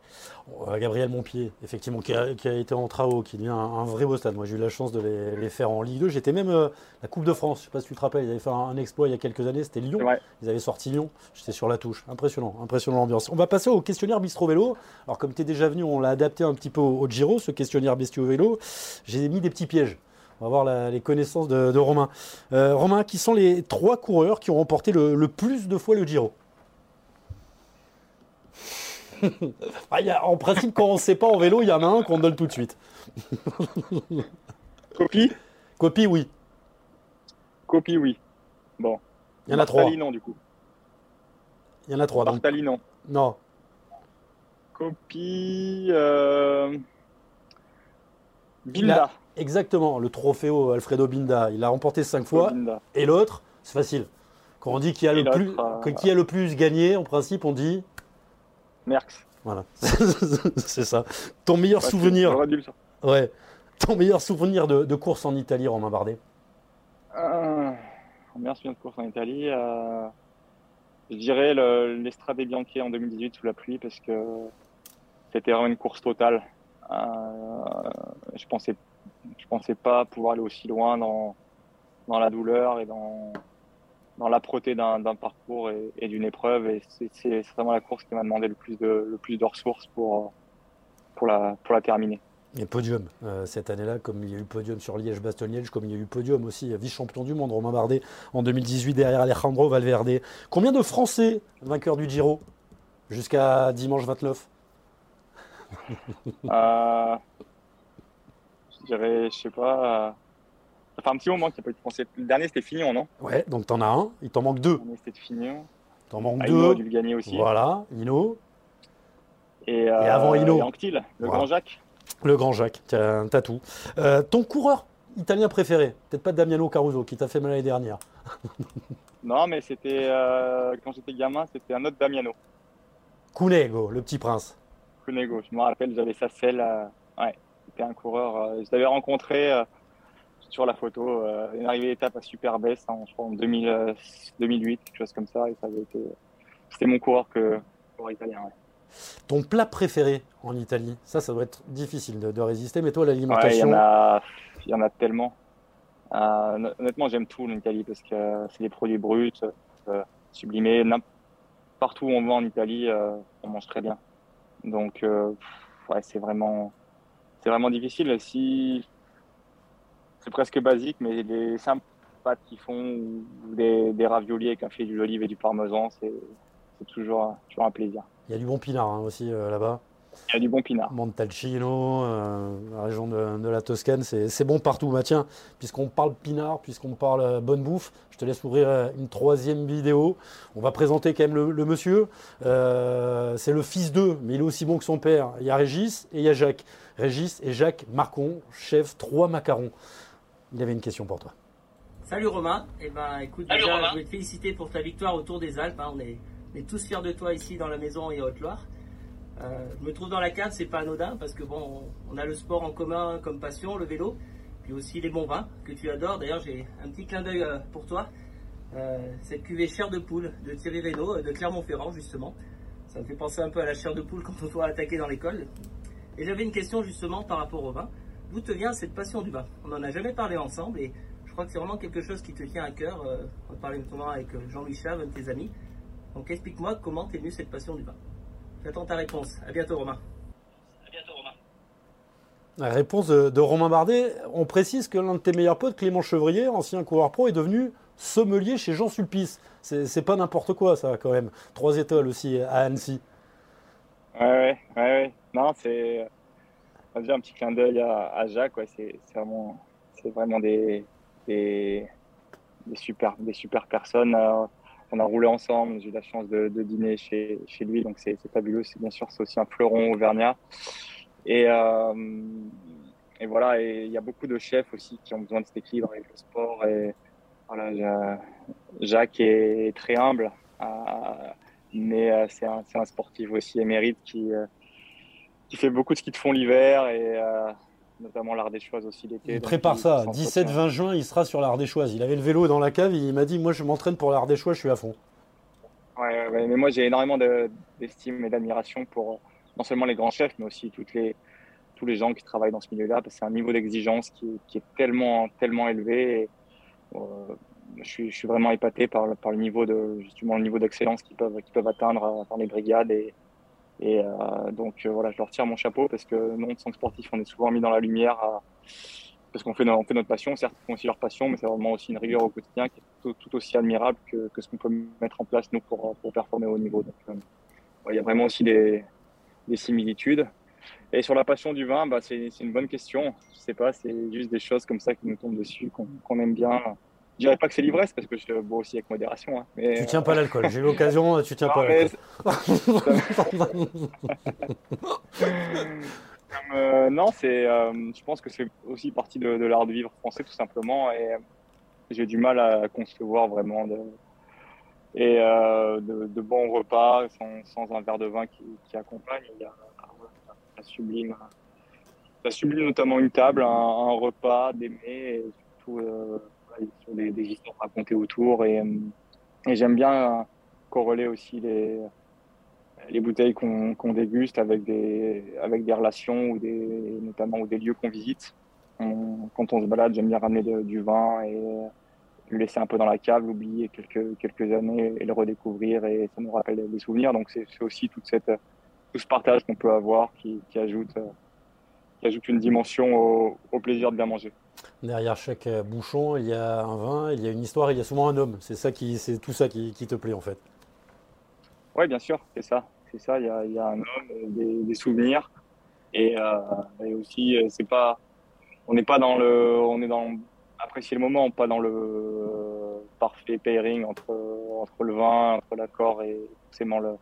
Gabriel Montpied, effectivement, qui a, qui a, été en Trao, qui devient un, un, vrai beau stade. Moi, j'ai eu la chance de les, les faire en Ligue 2. J'étais même euh, la Coupe de France. Je ne sais pas si tu te rappelles, ils avaient fait un, un exploit il y a quelques années. C'était Lyon. Ouais. Ils avaient sorti Lyon. J'étais sur la touche. Impressionnant, impressionnant l'ambiance. On va passer au questionnaire Bistro Vélo. Alors, comme tu es déjà venu, on l'a adapté un petit peu au, au Giro, ce questionnaire Bistro Vélo. J'ai mis des petits pièges. On va voir la, les connaissances de, de Romain. Euh, Romain, qui sont les trois coureurs qui ont remporté le, le plus de fois le Giro? ah, y a, en principe, quand on ne sait pas en vélo, il y en a un qu'on donne tout de suite. Copie? Copie, oui. Copie, oui. Bon. Il y en a trois. non, du coup. Il y en a trois. Bartali, non. Non. Copie. Euh... Binda. A, exactement, le trophée Alfredo Binda. Il a remporté cinq fois. Binda. Et l'autre, c'est facile. Quand on dit qui a, le plus, euh... qui a le plus gagné, en principe, on dit Merckx. Voilà, c'est ça. Ton meilleur Ouais, souvenir, ouais. Ton meilleur souvenir de, de course en Italie, Romain Bardet. Euh, mon meilleur souvenir de course en Italie, euh, je dirais le- l'Estrade Bianchi en 2018 sous la pluie parce que c'était vraiment une course totale. Euh, je pensais, je pensais pas pouvoir aller aussi loin dans, dans la douleur et dans, dans l'âpreté d'un d'un parcours et, et d'une épreuve. Et c'est- vraiment la course qui m'a demandé le plus de, le plus de ressources pour, pour, la, pour la terminer. Et podium euh, cette année-là, comme il y a eu podium sur Liège-Bastogne-Liège, comme il y a eu podium aussi, euh, vice-champion du monde, Romain Bardet en 2018 derrière Alejandro Valverde. Combien de Français vainqueurs du Giro jusqu'à dimanche 29 Euh, je dirais, je sais pas. Ça fait un petit moment qu'il n'y a pas eu de français. Le dernier, c'était Fignon, non? Ouais, donc t'en as un, il t'en manque deux. Le dernier, c'était Fignon. T'en manque Ah, Hino a deux. dû le gagner aussi. Voilà, Hino, Et, euh, Et avant Hino. et Anctil, le Voilà. grand Jacques. le grand Jacques, t'as tout. Euh, ton coureur italien préféré, peut-être pas Damiano Caruso qui t'a fait mal l'année dernière. Non, mais c'était euh, quand j'étais gamin, c'était un autre Damiano, Cunego, le petit prince. Cunego. Je me rappelle, j'avais sa selle. euh, ouais, c'était un coureur. euh, je l'avais rencontré sur la photo. Euh, une arrivée d'étape à Superbest, en, je crois en 2000, euh, 2008, quelque chose comme ça. Et ça avait été. C'était mon coureur que coureur italien. Ouais. Ton plat préféré en Italie, ça, ça doit être difficile de, de résister, mais toi, Ouais, il y l'alimentation. en a, il y en a tellement. Euh, honnêtement, j'aime tout en Italie parce que c'est des produits bruts, sublimés. Partout où on va en Italie, on mange très bien. Donc, ouais, c'est vraiment, c'est vraiment difficile. Si c'est presque basique, mais les simples pâtes qu'ils font ou des, des raviolis avec un filet d'huile d'olive et du parmesan, c'est toujours, toujours un plaisir. Il y a du bon pinard hein, aussi euh, là-bas. Il y a du bon pinard. Montalcino, euh, la région de, de la Toscane, c'est bon partout. Bah, tiens, puisqu'on parle pinard, puisqu'on parle euh, bonne bouffe, je te laisse ouvrir une troisième vidéo. On va présenter quand même le, le monsieur. Euh, c'est le fils d'eux, mais il est aussi bon que son père. Il y a Régis et il y a Jacques. Régis et Jacques Marcon, chef 3 macarons. Il avait une question pour toi. Salut Romain, eh ben écoute Salut déjà Romain. je voulais te féliciter pour ta victoire autour des Alpes. hein. On, est, on est tous fiers de toi ici dans la maison et Haute-Loire. Euh, je me trouve dans la cave, c'est pas anodin parce que bon, on, a le sport en commun comme passion, le vélo, puis aussi les bons vins que tu adores. D'ailleurs j'ai un petit clin d'œil euh, pour toi. Euh, cette cuvée chair de poule de Thierry Reynaud de Clermont-Ferrand justement. Ça me fait penser un peu à la chair de poule quand on doit attaquer dans l'école. Et j'avais une question justement par rapport au vin. D'où te vient cette passion du vin? On n'en a jamais parlé ensemble et je crois que c'est vraiment quelque chose qui te tient à cœur. Euh, on parlait notamment avec euh, Jean-Louis Chave, un de tes amis. Donc explique-moi comment t'es venue cette passion du vin. J'attends ta réponse. À bientôt Romain. À bientôt, Romain. La réponse de, de Romain Bardet. On précise que l'un de tes meilleurs potes, Clément Chevrier, ancien coureur pro, est devenu sommelier chez Jean Sulpice. C'est c'est pas n'importe quoi, ça, quand même. Trois étoiles aussi à Annecy. Ouais, ouais, ouais, ouais. Non, c'est un petit clin d'œil à, Jacques. C'est vraiment, des, des, des super, personnes. Euh, on a roulé ensemble. J'ai eu la chance de, dîner chez, lui, donc c'est fabuleux. C'est bien sûr, c'est aussi un fleuron auvergnat. Et, et voilà, il y a beaucoup de chefs aussi qui ont besoin de cet équilibre avec le sport. Jacques est très humble, mais c'est un, un, sportif aussi émérite qui, qui fait beaucoup de ski de fond l'hiver et notamment l'Ardéchoise aussi l'été. Il prépare ça. 17-20 juin, il sera sur l'Ardéchoise. Il avait le vélo dans la cave, il m'a dit Moi, je m'entraîne pour l'Ardéchoise, je suis à fond. Ouais, mais moi, j'ai énormément d'estime et d'admiration pour non seulement les grands chefs, mais aussi toutes les, tous les gens qui travaillent dans ce milieu-là, parce que c'est un niveau d'exigence qui, qui, est tellement, tellement élevé. Euh, je, suis, je, suis, vraiment épaté par, par le niveau de justement le niveau d'excellence qu'ils peuvent, qu'ils peuvent atteindre dans les brigades et, et euh, donc euh, voilà, je leur tire mon chapeau parce que nous, en tant que sportif, on est souvent mis dans la lumière parce qu'on fait, on notre passion, certes, font aussi leur passion, mais c'est vraiment aussi une rigueur au quotidien qui est tout, aussi admirable que, ce qu'on peut mettre en place, nous, pour, performer au niveau. Donc, euh, il y a vraiment aussi des, des, similitudes. Et sur la passion du vin, bah, c'est une bonne question. Je sais pas, c'est juste des choses comme ça qui nous tombent dessus, qu'on aime bien. Je dirais pas que c'est l'ivresse parce que je bois aussi avec modération. Hein, mais, tu tiens pas l'alcool. J'ai eu l'occasion, tu tiens pas l'alcool. euh, non, c'est. Euh, je pense que c'est aussi partie de, l'art de vivre français tout simplement et j'ai du mal à concevoir vraiment de, et euh, de, bons repas sans, sans, un verre de vin qui, qui accompagne. Il y a, ça sublime, ça sublime notamment une table, un, un repas, des mets et surtout euh, sur des, histoires racontées autour. Et, euh, et j'aime bien corréler aussi les, les bouteilles qu'on déguste avec des, avec des relations ou des, notamment ou des lieux qu'on visite. quand on se balade, j'aime bien ramener du vin et le laisser un peu dans la cave, l'oublier quelques, quelques années et le redécouvrir et ça nous rappelle des souvenirs. Donc c'est aussi toute cette, tout ce partage qu'on peut avoir qui, qui, ajoute, ajoute une dimension au plaisir de bien manger. Derrière chaque euh, bouchon, il y a un vin, il y a une histoire, il y a souvent un homme. C'est ça qui, c'est tout ça qui, te plaît en fait. Oui, bien sûr, c'est ça. C'est ça. Il y, a, un homme, des, souvenirs, et, euh, aussi, euh, c'est pas, on n'est pas dans le, on est dans apprécier le moment, pas dans le parfait pairing entre entre le vin, entre l'accord et forcément le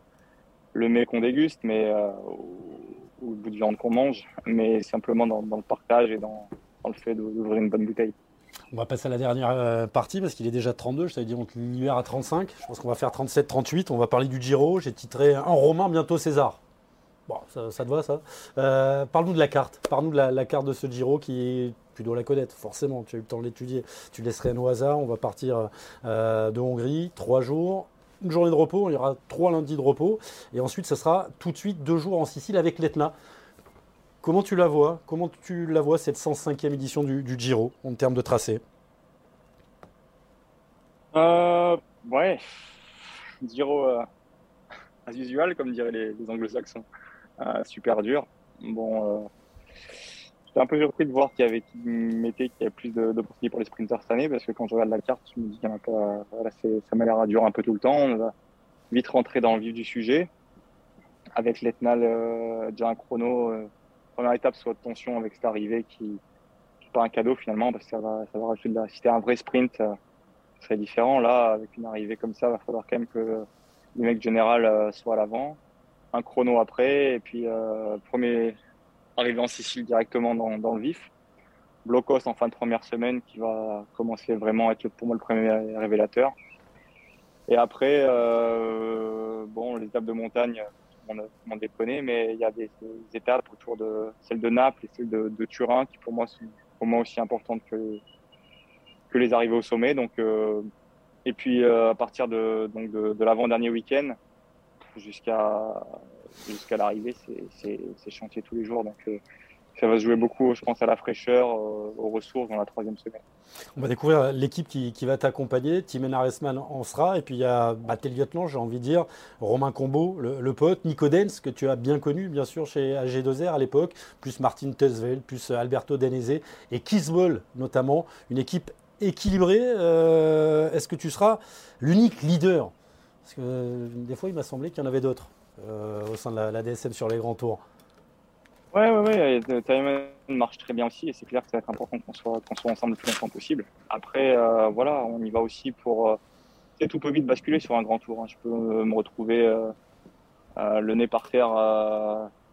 le mets qu'on déguste, mais ou le bout de viande qu'on mange, mais simplement dans le partage et dans le fait d'ouvrir une bonne bouteille. On va passer à la dernière euh, partie parce qu'il est déjà 32. Je t'avais dit on l'hiver à 35. Je pense qu'on va faire 37, 38. On va parler du Giro. J'ai titré un romain bientôt César. Bon, ça, te va ça? Euh, Parle-nous de la carte. Parle-nous de la, carte de ce Giro qui tu dois la connaître forcément. Tu as eu le temps de l'étudier. Tu laisserais un au hasard. On va partir euh, de Hongrie, trois jours. Une journée de repos, il y aura trois lundis de repos. Et ensuite, ce sera tout de suite deux jours en Sicile avec l'Etna. Comment tu la vois? Comment tu la vois cette 105e édition du, Giro en termes de tracé? Euh, Ouais, Giro euh, as usual, comme diraient les, anglo-saxons. Euh, super dur. Bon, euh, j'étais un peu surpris de voir qu'il y avait mettait qu'il y avait plus d'opportunités pour les sprinters cette année parce que quand je regarde la carte, je me dis qu'il ça m'a l'air à durer un peu tout le temps. On va vite rentrer dans le vif du sujet avec l'Etnal déjà un chrono première étape soit de tension avec cette arrivée qui n'est pas un cadeau finalement parce que ça va, ça va rajouter de la. Si c'était un vrai sprint, euh, ce serait différent. Là, avec une arrivée comme ça, il va falloir quand même que les mecs général euh, soient à l'avant. Un chrono après, et puis euh, premier arrivé en Sicile directement dans, le vif. Blocos en fin de première semaine qui va commencer vraiment à être pour moi le premier révélateur. Et après, euh, bon, les étapes de montagne, on déconner, mais il y a des, étapes autour de celle de Naples et celle de, Turin qui pour moi sont pour moi aussi importantes que, que les arrivées au sommet. Donc, euh, et puis euh, à partir de, donc de, l'avant-dernier week-end jusqu'à jusqu'à l'arrivée, c'est chantier tous les jours. Donc euh, ça va jouer beaucoup, je pense, à la fraîcheur, euh, aux ressources dans la troisième semaine. On va découvrir l'équipe qui, va t'accompagner. Timen Aresman en sera. Et puis il y a bah, j'ai envie de dire, Romain Combo, le, pote, Nico Dens, que tu as bien connu, bien sûr, chez AG2R à l'époque, plus Martin Tesvel, plus Alberto Denese et Kisbol notamment. Une équipe équilibrée. Euh, est-ce que tu seras l'unique leader? Parce que euh, des fois, il m'a semblé qu'il y en avait d'autres au sein de la DSM sur les grands tours. Ouais, ouais, ouais. Timon marche très bien aussi et c'est clair que ça va être important qu'on soit, qu'on soit ensemble le plus longtemps possible. Après, euh, voilà, on y va aussi pour. Euh, tout peut vite basculer sur un grand tour. Hein. Je peux me retrouver le nez par terre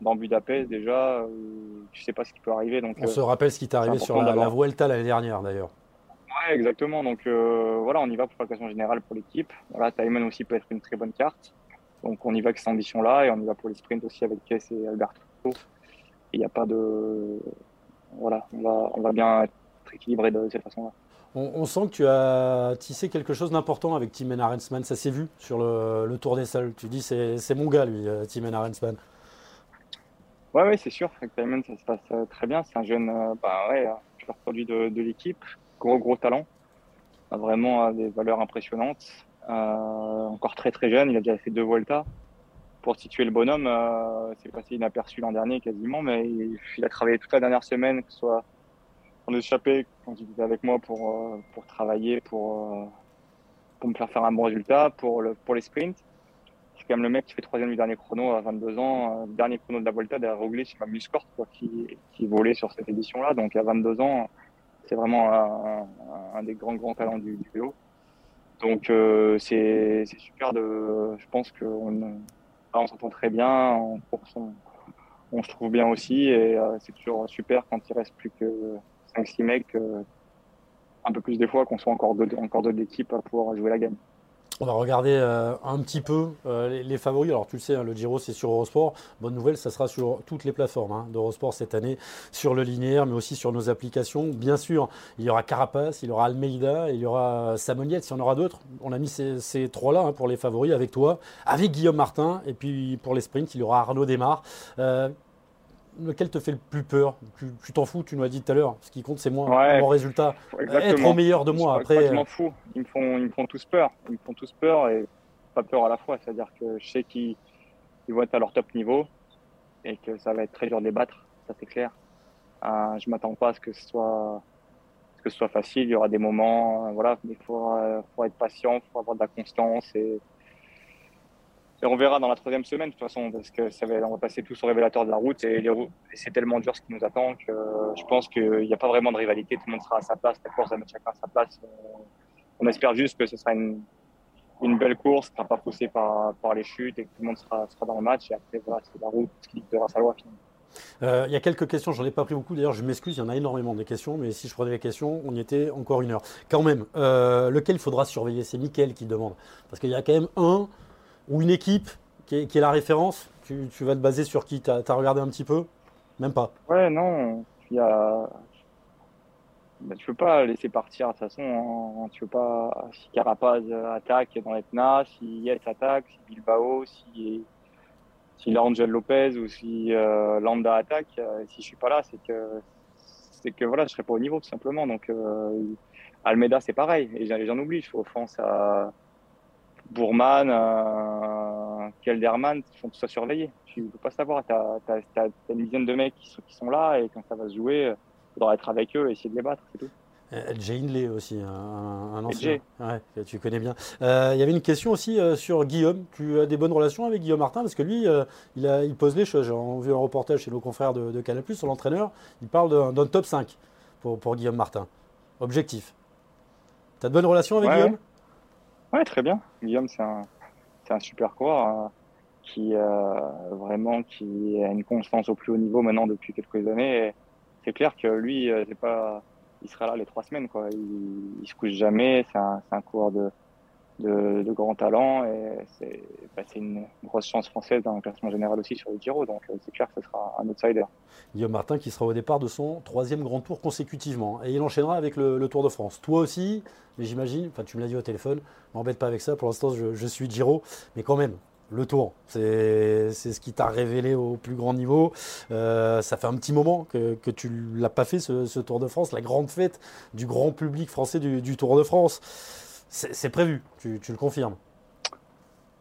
dans Budapest déjà. tu sais pas ce qui peut arriver. Donc, On se rappelle ce qui t'est arrivé sur la, la Vuelta l'année dernière d'ailleurs. Ouais, exactement. Donc voilà, on y va pour la classement générale pour l'équipe. Voilà, Taiman aussi peut être une très bonne carte. Donc on y va avec cette ambition-là et on y va pour les sprints aussi avec Kess et Alberto. Il n'y a pas de. Voilà, on va, on va bien être équilibré de cette façon-là. On, sent que tu as tissé quelque chose d'important avec Tim Arensman. Ça s'est vu sur le, Tour des Sols. Tu dis c'est mon gars, lui, euh, Tim Arensman. Ouais, ouais c'est sûr. Avec Timon, ça se passe euh, très bien. C'est un jeune euh, bah, ouais, produit de, de l'équipe. Gros, gros talent. Vraiment des valeurs impressionnantes. encore très, très jeune. Il a déjà fait deux Volta pour situer le bonhomme, euh, c'est passé inaperçu l'an dernier quasiment, mais il, a travaillé toute la dernière semaine, que ce soit en échappé quand il était avec moi pour, euh, pour travailler, pour, euh, pour me faire faire un bon résultat, pour, le, pour les sprints. C'est quand même le mec qui fait troisième du dernier chrono à 22 ans, dernier chrono de la Volta derrière Roglic, ma Muscort, quoi, qui, qui volait sur cette édition-là. Donc à 22 ans, c'est vraiment un, des grands grands talents du, du vélo. Donc c'est super de, je pense qu'on on s'entend très bien. En on, se trouve bien aussi. Et euh, c'est toujours super quand il reste plus que 5-6 mecs, euh, un peu plus des fois, qu'on soit encore deux, encore deux à pouvoir jouer la gamme. On va regarder euh, un petit peu euh, les, favoris. Alors tu le sais, hein, le Giro c'est sur Eurosport. Bonne nouvelle, ça sera sur toutes les plateformes hein, d'Eurosport cette année, sur le linéaire, mais aussi sur nos applications. Bien sûr, il y aura Carapace, il y aura Almeida, il y aura Samoniette, si on aura d'autres. On a mis ces, trois-là hein, pour les favoris avec toi, avec Guillaume Martin, et puis pour les sprints, il y aura Arnaud Desmar. Euh, lequel te fait le plus peur Tu t'en fous, tu nous as dit tout à l'heure. Ce qui compte, c'est moi, mon résultat. Être au meilleur de moi. Après, je m'en fous. Ils me, font, ils me font tous peur. Ils me font tous peur et pas peur à la fois. C'est-à-dire que je sais qu'ils vont être à leur top niveau et que ça va être très dur de les battre. Ça, c'est clair. Euh, je m'attends pas à ce que ce soit que ce soit facile. Il y aura des moments, euh, voilà, mais il faut, euh, faut être patient, il faut avoir de la constance et et on verra dans la troisième semaine, de toute façon, parce que ça va, on va passer tous au révélateur de la route et, c'est tellement dur ce qui nous attend que je pense qu'il n'y a pas vraiment de rivalité. Tout le monde sera à sa place. La course va mettre chacun à sa place. On espère juste que ce sera une, belle course, qui ne sera pas poussée par, les chutes et que tout le monde sera, sera dans le match. Et après, voilà, c'est la route qui dictera sa loi finalement. Euh, il y a quelques questions, j'en ai pas pris beaucoup. D'ailleurs, je m'excuse, il y en a énormément des questions, mais si je prenais les questions, on y était encore une heure. Quand même, euh, lequel faudra surveiller? C'est Mickaël qui demande. Parce qu'il y a quand même un ou une équipe qui est, la référence tu, vas te baser sur qui? Tu as, regardé un petit peu? Même pas Ouais, non. Il y a... Bah, tu peux pas laisser partir de toute façon. Hein. Tu peux pas. Si Carapaz attaque dans l'Etna, si Yates attaque, si Bilbao, si, si Angel Lopez ou si euh, Landa attaque, euh, si je suis pas là, c'est que c'est que voilà, je serai pas au niveau tout simplement. Donc euh, Almeida, c'est pareil. Et j'en oublie. Je fais offense à Bourman, euh, Kelderman, ils font tout ça surveiller. Tu ne peux pas savoir. Tu as, une dizaine de mecs qui sont, qui sont là et quand ça va se jouer, il faudra être avec eux et essayer de les battre, c'est tout. Jay Hindley aussi, un, ancien. Ouais, tu connais bien. Euh, il y avait une question aussi euh, sur Guillaume. Tu as des bonnes relations avec Guillaume Martin? Parce que lui, euh, il, a, il, pose les choses. J'ai vu un reportage chez nos confrères de, de Canal sur l'entraîneur. Il parle d'un top 5 pour, pour, Guillaume Martin. Objectif. Tu as de bonnes relations avec Guillaume? Ouais, très bien. Guillaume, c'est un, un, super coureur hein, qui euh, vraiment qui a une constance au plus haut niveau maintenant depuis quelques années. C'est clair que lui, euh, c'est pas, il sera là les trois semaines. Quoi. Il, il se couche jamais. C'est un, un coureur de, de, de grand talent et c'est bah, une grosse chance française dans le classement général aussi sur le Giro. Donc euh, c'est clair que ce sera un outsider. Guillaume Martin qui sera au départ de son troisième grand tour consécutivement et il enchaînera avec le, Tour de France. Toi aussi, mais j'imagine, enfin tu me l'as dit au téléphone, m'embête pas avec ça. Pour l'instant, je, suis Giro, mais quand même. Le tour, c'est ce qui t'a révélé au plus grand niveau. Euh, ça fait un petit moment que, tu l'as pas fait, ce, Tour de France, la grande fête du grand public français du Tour de France. C'est prévu, tu, le confirmes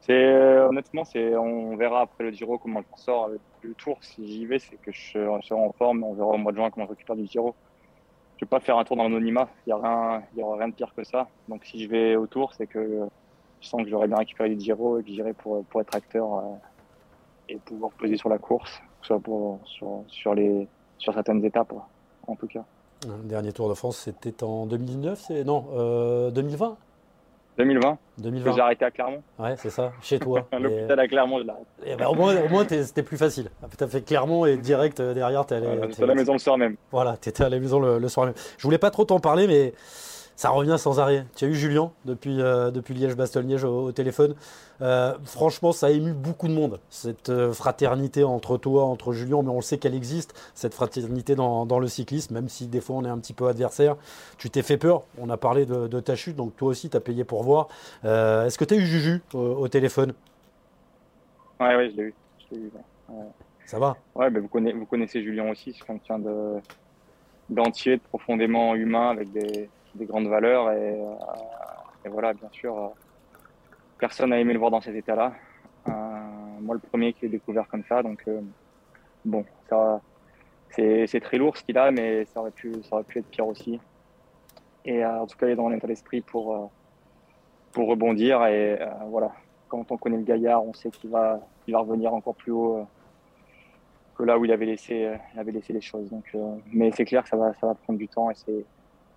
c'est euh, honnêtement, c'est on verra après le Giro comment je sort avec le Tour. Si j'y vais, c'est que je, serai en forme. On verra au mois de juin comment je récupère du Giro. Je vais pas faire un tour dans l'anonymat. Il y a rien, il y aura rien de pire que ça. Donc si je vais au Tour, c'est que je sens que j'aurais bien récupéré du Giro et que j'irai pour pour être acteur euh, et pouvoir peser sur la course, soit pour sur, sur les sur certaines étapes en tout cas. Le dernier Tour de France, c'était en 2019, c'est non, 2020 euh, 2020. 2020. J'ai arrêté à Clermont. Ouais, c'est ça, chez toi. L'hôpital à Clermont, je l'arrête. Et ben, au moins, au moins c'était plus facile. Tu as fait Clermont et direct euh, derrière, tu allé. Voilà, à la maison le soir même. Voilà, tu étais à la maison le, le soir même. Je voulais pas trop t'en parler, mais ça revient sans arrêt. Tu as eu Julien depuis, euh, depuis Liège-Bastogne-Liège au, au téléphone. Euh, franchement, ça a ému beaucoup de monde, cette euh, fraternité entre toi, entre Julien, mais on le sait qu'elle existe, cette fraternité dans, dans le cyclisme, même si des fois on est un petit peu adversaire. Tu t'es fait peur, on a parlé de, de ta chute, donc toi aussi tu as payé pour voir. Euh, Est-ce que tu as eu Juju au, au téléphone? Ouais, ouais, je l'ai eu. Je l'ai eu, ouais. Ça va? Ouais, ben vous, connaissez, vous connaissez Julien aussi, c'est quelqu'un de d'entier, de profondément humain, avec des, des grandes valeurs. Et, euh, voilà, bien sûr, euh, personne n'a aimé le voir dans cet état-là. Euh, moi, le premier qui l'ai découvert comme ça, donc bon, ça, c'est très lourd ce qu'il a, mais ça aurait pu, ça aurait pu être pire aussi. Et en tout cas, il est dans l'état d'esprit pour pour rebondir. Et voilà, quand on connaît le gaillard, on sait qu'il va, il va revenir encore plus haut. que là où il avait laissé, avait laissé les choses. Donc, mais c'est clair que ça va, ça va prendre du temps et c'est,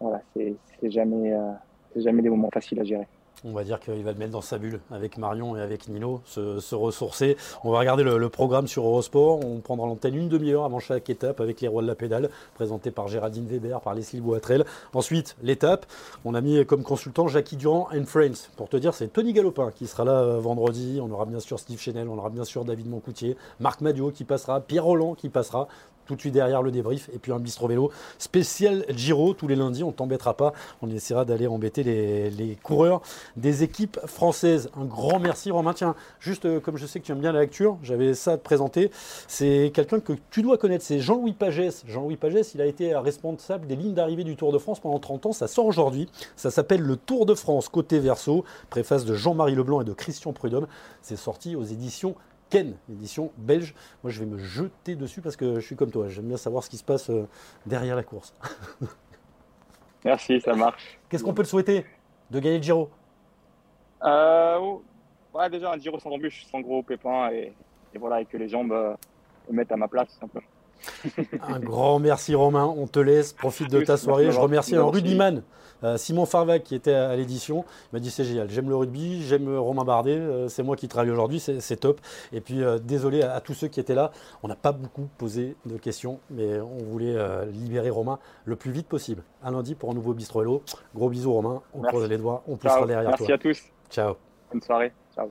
voilà, c'est, jamais, euh, jamais des moments faciles à gérer. On va dire qu'il va le mettre dans sa bulle avec Marion et avec Nino, se, ressourcer. On va regarder le, le programme sur Eurosport. On prendra l'antenne une demi-heure avant chaque étape avec les rois de la pédale, présenté par Géraldine Weber, par Leslie Boitrel. Ensuite, l'étape. On a mis comme consultant Jackie Durand and Friends. Pour te dire, c'est Tony Galopin qui sera là euh, vendredi. On aura bien sûr Steve Chenel, on aura bien sûr David Moncoutier, Marc Madio qui passera, Pierre Roland qui passera tout de suite derrière le débrief et puis un bistro vélo spécial Giro. Tous les lundis on t'embêtera pas. On essaiera d'aller embêter les, coureurs des équipes françaises. Un grand merci Romain. Tiens juste euh, comme je sais que tu aimes bien la lecture j'avais ça à te présenter. C'est quelqu'un que tu dois connaître. C'est Jean-Louis Pagès. Jean-Louis Pagès il a été responsable des lignes d'arrivée du Tour de France pendant 30 ans. Ça sort aujourd'hui. Ça s'appelle le Tour de France côté verso préface de Jean-Marie Leblanc et de Christian Prudhomme. C'est sorti aux éditions Ken, édition belge. Moi, je vais me jeter dessus parce que je suis comme toi. J'aime bien savoir ce qui se passe euh, derrière la course. Merci, ça marche. Qu'est-ce qu'on peut te souhaiter de gagner le Giro? Euh, ouais, déjà un Giro sans embûche, sans gros pépins et, et voilà, et que les jambes euh, me mettent à ma place, simplement. Un grand merci Romain, on te laisse, profite de ta soirée. Je remercie un rugbyman, euh, Simon Farvac qui était à l'édition. Il m'a dit c'est génial, j'aime le rugby, j'aime Romain Bardet, euh, c'est moi qui travaille aujourd'hui, c'est top. Et puis euh, désolé à, à tous ceux qui étaient là, on n'a pas beaucoup posé de questions, mais on voulait euh, libérer Romain le plus vite possible. À lundi pour un nouveau Bistro Hello. Gros bisous Romain, on Merci. croise les doigts, on poussera derrière Merci toi. à tous. Ciao. Bonne soirée. Ciao.